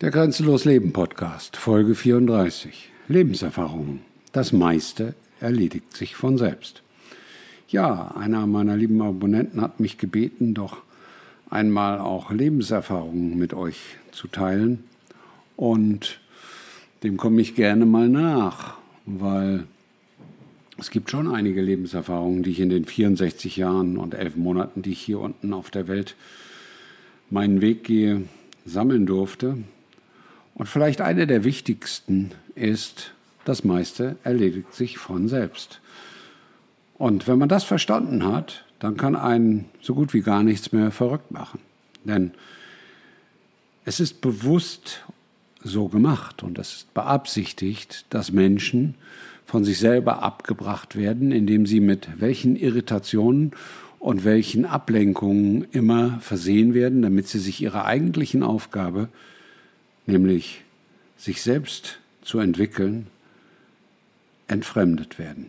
Der Grenzenlos Leben Podcast, Folge 34. Lebenserfahrungen. Das meiste erledigt sich von selbst. Ja, einer meiner lieben Abonnenten hat mich gebeten, doch einmal auch Lebenserfahrungen mit euch zu teilen. Und dem komme ich gerne mal nach, weil es gibt schon einige Lebenserfahrungen, die ich in den 64 Jahren und elf Monaten, die ich hier unten auf der Welt meinen Weg gehe, sammeln durfte. Und vielleicht eine der wichtigsten ist, das meiste erledigt sich von selbst. Und wenn man das verstanden hat, dann kann einen so gut wie gar nichts mehr verrückt machen. Denn es ist bewusst so gemacht und es ist beabsichtigt, dass Menschen von sich selber abgebracht werden, indem sie mit welchen Irritationen und welchen Ablenkungen immer versehen werden, damit sie sich ihrer eigentlichen Aufgabe nämlich sich selbst zu entwickeln, entfremdet werden.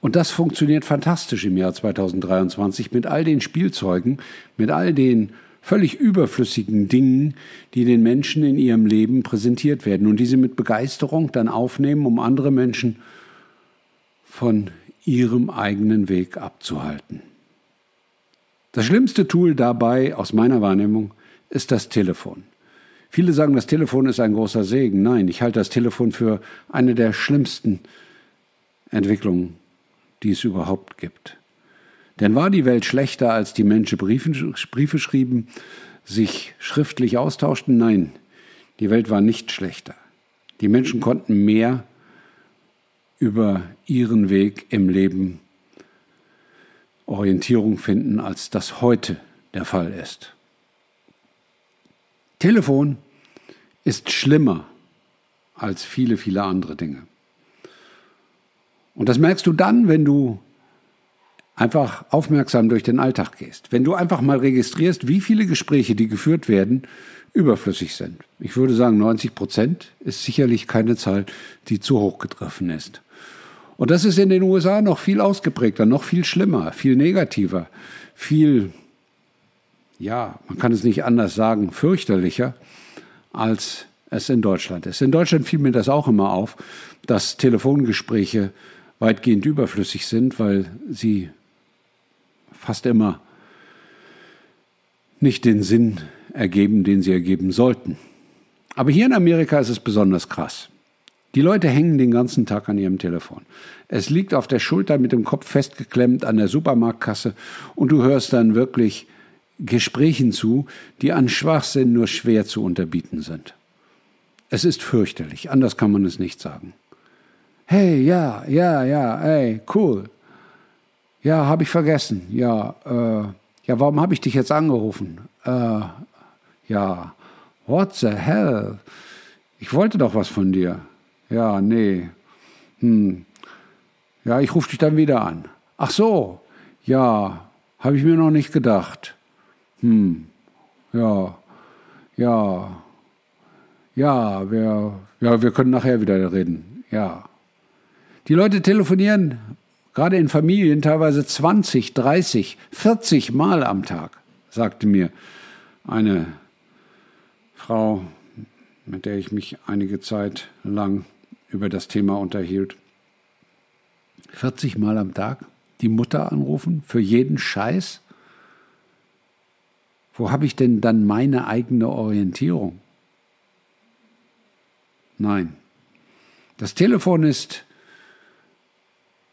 Und das funktioniert fantastisch im Jahr 2023 mit all den Spielzeugen, mit all den völlig überflüssigen Dingen, die den Menschen in ihrem Leben präsentiert werden und die sie mit Begeisterung dann aufnehmen, um andere Menschen von ihrem eigenen Weg abzuhalten. Das schlimmste Tool dabei, aus meiner Wahrnehmung, ist das Telefon. Viele sagen, das Telefon ist ein großer Segen. Nein, ich halte das Telefon für eine der schlimmsten Entwicklungen, die es überhaupt gibt. Denn war die Welt schlechter, als die Menschen Briefe, Briefe schrieben, sich schriftlich austauschten? Nein, die Welt war nicht schlechter. Die Menschen konnten mehr über ihren Weg im Leben Orientierung finden, als das heute der Fall ist. Telefon ist schlimmer als viele, viele andere Dinge. Und das merkst du dann, wenn du einfach aufmerksam durch den Alltag gehst. Wenn du einfach mal registrierst, wie viele Gespräche, die geführt werden, überflüssig sind. Ich würde sagen, 90 Prozent ist sicherlich keine Zahl, die zu hoch getroffen ist. Und das ist in den USA noch viel ausgeprägter, noch viel schlimmer, viel negativer, viel ja, man kann es nicht anders sagen, fürchterlicher, als es in Deutschland ist. In Deutschland fiel mir das auch immer auf, dass Telefongespräche weitgehend überflüssig sind, weil sie fast immer nicht den Sinn ergeben, den sie ergeben sollten. Aber hier in Amerika ist es besonders krass. Die Leute hängen den ganzen Tag an ihrem Telefon. Es liegt auf der Schulter mit dem Kopf festgeklemmt an der Supermarktkasse und du hörst dann wirklich Gesprächen zu, die an Schwachsinn nur schwer zu unterbieten sind. Es ist fürchterlich, anders kann man es nicht sagen. Hey, ja, ja, ja, hey, cool. Ja, habe ich vergessen. Ja, äh, ja, warum habe ich dich jetzt angerufen? Äh, ja, what the hell? Ich wollte doch was von dir. Ja, nee. Hm. Ja, ich rufe dich dann wieder an. Ach so. Ja, habe ich mir noch nicht gedacht. Hm, ja, ja, ja, wir, ja, wir können nachher wieder reden. Ja. Die Leute telefonieren gerade in Familien teilweise 20, 30, 40 Mal am Tag, sagte mir eine Frau, mit der ich mich einige Zeit lang über das Thema unterhielt. 40 Mal am Tag die Mutter anrufen für jeden Scheiß? Wo habe ich denn dann meine eigene Orientierung? Nein. Das Telefon ist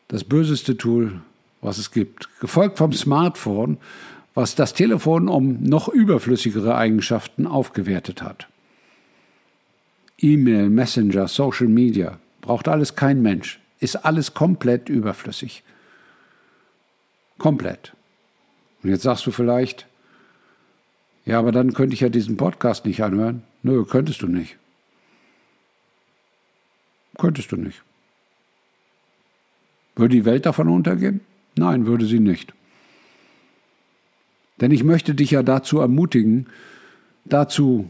das böseste Tool, was es gibt. Gefolgt vom Smartphone, was das Telefon um noch überflüssigere Eigenschaften aufgewertet hat. E-Mail, Messenger, Social Media, braucht alles kein Mensch, ist alles komplett überflüssig. Komplett. Und jetzt sagst du vielleicht, ja, aber dann könnte ich ja diesen Podcast nicht anhören. Nö, könntest du nicht. Könntest du nicht. Würde die Welt davon untergehen? Nein, würde sie nicht. Denn ich möchte dich ja dazu ermutigen, dazu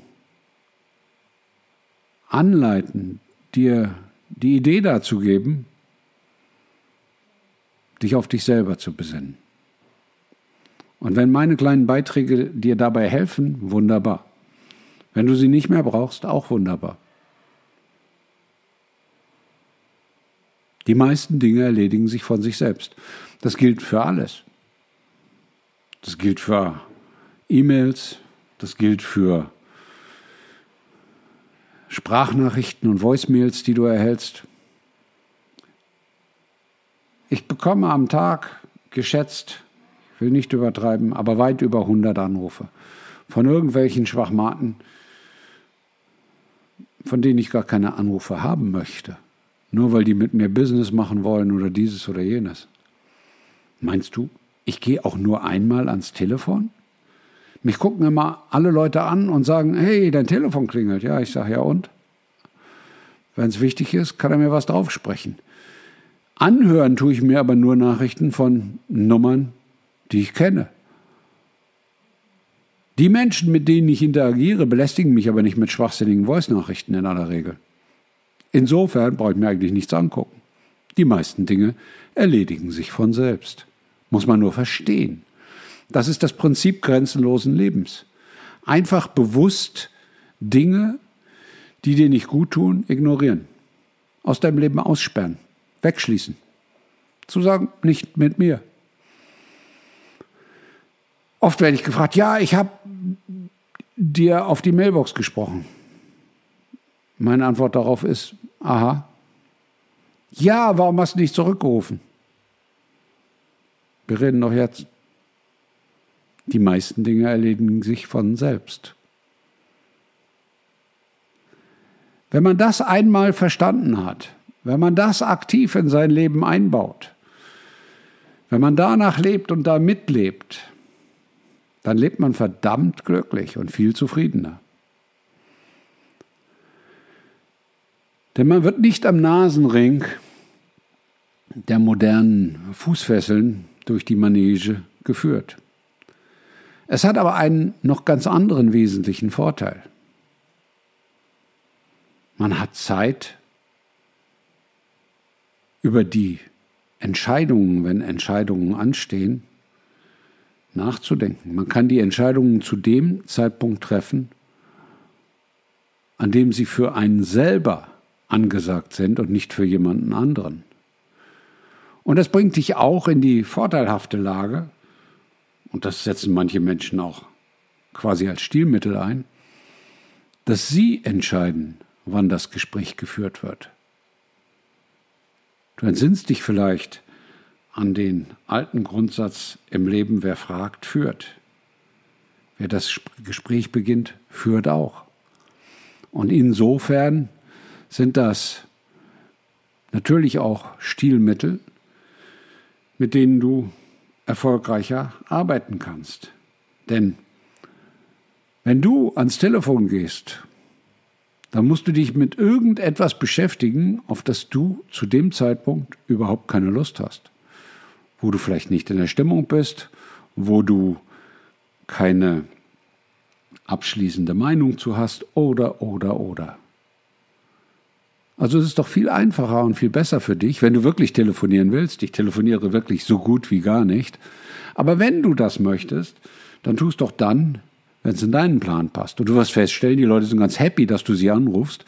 anleiten, dir die Idee dazu geben, dich auf dich selber zu besinnen. Und wenn meine kleinen Beiträge dir dabei helfen, wunderbar. Wenn du sie nicht mehr brauchst, auch wunderbar. Die meisten Dinge erledigen sich von sich selbst. Das gilt für alles. Das gilt für E-Mails, das gilt für Sprachnachrichten und Voicemails, die du erhältst. Ich bekomme am Tag geschätzt, will nicht übertreiben, aber weit über 100 Anrufe von irgendwelchen Schwachmaten, von denen ich gar keine Anrufe haben möchte. Nur weil die mit mir Business machen wollen oder dieses oder jenes. Meinst du, ich gehe auch nur einmal ans Telefon? Mich gucken immer alle Leute an und sagen, hey, dein Telefon klingelt. Ja, ich sage ja und? Wenn es wichtig ist, kann er mir was draufsprechen. Anhören tue ich mir aber nur Nachrichten von Nummern, die ich kenne. Die Menschen, mit denen ich interagiere, belästigen mich aber nicht mit schwachsinnigen Voice-Nachrichten in aller Regel. Insofern brauche ich mir eigentlich nichts angucken. Die meisten Dinge erledigen sich von selbst. Muss man nur verstehen. Das ist das Prinzip grenzenlosen Lebens. Einfach bewusst Dinge, die dir nicht gut tun, ignorieren. Aus deinem Leben aussperren. Wegschließen. Zu sagen, nicht mit mir. Oft werde ich gefragt, ja, ich habe dir auf die Mailbox gesprochen. Meine Antwort darauf ist, aha. Ja, warum hast du nicht zurückgerufen? Wir reden doch jetzt. Die meisten Dinge erledigen sich von selbst. Wenn man das einmal verstanden hat, wenn man das aktiv in sein Leben einbaut, wenn man danach lebt und da mitlebt, dann lebt man verdammt glücklich und viel zufriedener. Denn man wird nicht am Nasenring der modernen Fußfesseln durch die Manege geführt. Es hat aber einen noch ganz anderen wesentlichen Vorteil. Man hat Zeit, über die Entscheidungen, wenn Entscheidungen anstehen, nachzudenken. Man kann die Entscheidungen zu dem Zeitpunkt treffen, an dem sie für einen selber angesagt sind und nicht für jemanden anderen. Und das bringt dich auch in die vorteilhafte Lage, und das setzen manche Menschen auch quasi als Stilmittel ein, dass sie entscheiden, wann das Gespräch geführt wird. Du entsinnst dich vielleicht an den alten Grundsatz im Leben, wer fragt, führt. Wer das Gespräch beginnt, führt auch. Und insofern sind das natürlich auch Stilmittel, mit denen du erfolgreicher arbeiten kannst. Denn wenn du ans Telefon gehst, dann musst du dich mit irgendetwas beschäftigen, auf das du zu dem Zeitpunkt überhaupt keine Lust hast. Wo du vielleicht nicht in der Stimmung bist, wo du keine abschließende Meinung zu hast oder, oder, oder. Also es ist doch viel einfacher und viel besser für dich, wenn du wirklich telefonieren willst. Ich telefoniere wirklich so gut wie gar nicht. Aber wenn du das möchtest, dann tust doch dann, wenn es in deinen Plan passt. Und du wirst feststellen, die Leute sind ganz happy, dass du sie anrufst.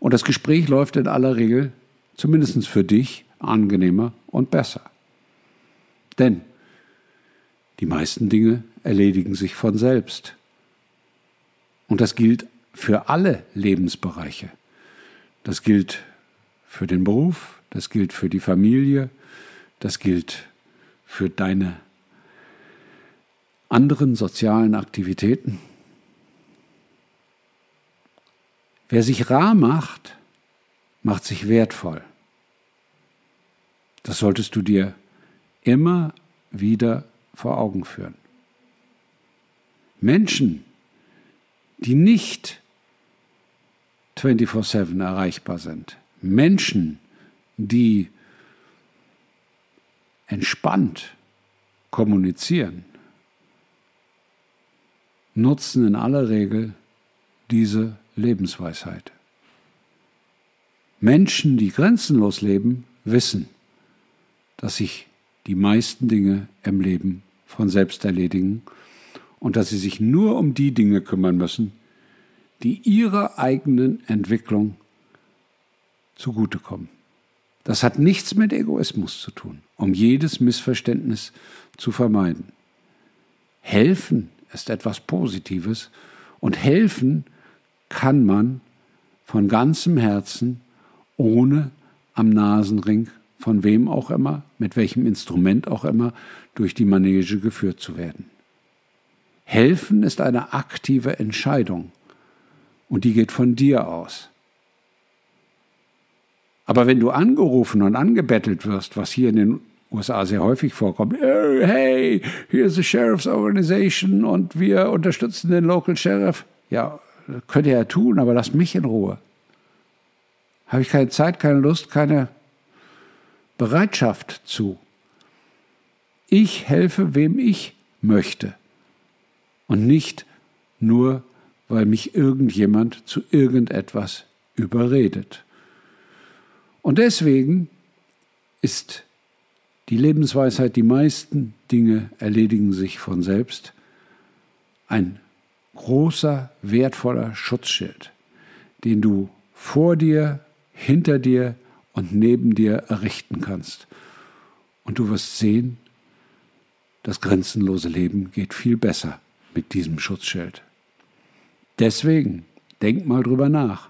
Und das Gespräch läuft in aller Regel, zumindest für dich, angenehmer und besser. Denn die meisten Dinge erledigen sich von selbst. Und das gilt für alle Lebensbereiche. Das gilt für den Beruf, das gilt für die Familie, das gilt für deine anderen sozialen Aktivitäten. Wer sich rar macht, macht sich wertvoll. Das solltest du dir immer wieder vor Augen führen. Menschen, die nicht 24/7 erreichbar sind. Menschen, die entspannt kommunizieren, nutzen in aller Regel diese Lebensweisheit. Menschen, die grenzenlos leben, wissen, dass sich die meisten Dinge im Leben von selbst erledigen und dass sie sich nur um die Dinge kümmern müssen, die ihrer eigenen Entwicklung zugutekommen. Das hat nichts mit Egoismus zu tun, um jedes Missverständnis zu vermeiden. Helfen ist etwas Positives und helfen kann man von ganzem Herzen, ohne am Nasenring von wem auch immer, mit welchem Instrument auch immer, durch die Manege geführt zu werden. Helfen ist eine aktive Entscheidung und die geht von dir aus. Aber wenn du angerufen und angebettelt wirst, was hier in den USA sehr häufig vorkommt, hey, hier ist die Sheriff's Organization und wir unterstützen den Local Sheriff, ja, könnt ihr ja tun, aber lasst mich in Ruhe. Habe ich keine Zeit, keine Lust, keine Bereitschaft zu. Ich helfe, wem ich möchte und nicht nur, weil mich irgendjemand zu irgendetwas überredet. Und deswegen ist die Lebensweisheit, die meisten Dinge erledigen sich von selbst, ein großer, wertvoller Schutzschild, den du vor dir, hinter dir und neben dir errichten kannst. Und du wirst sehen, das grenzenlose Leben geht viel besser mit diesem Schutzschild. Deswegen denk mal drüber nach,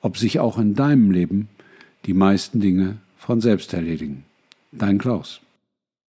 ob sich auch in deinem Leben die meisten Dinge von selbst erledigen. Dein Klaus.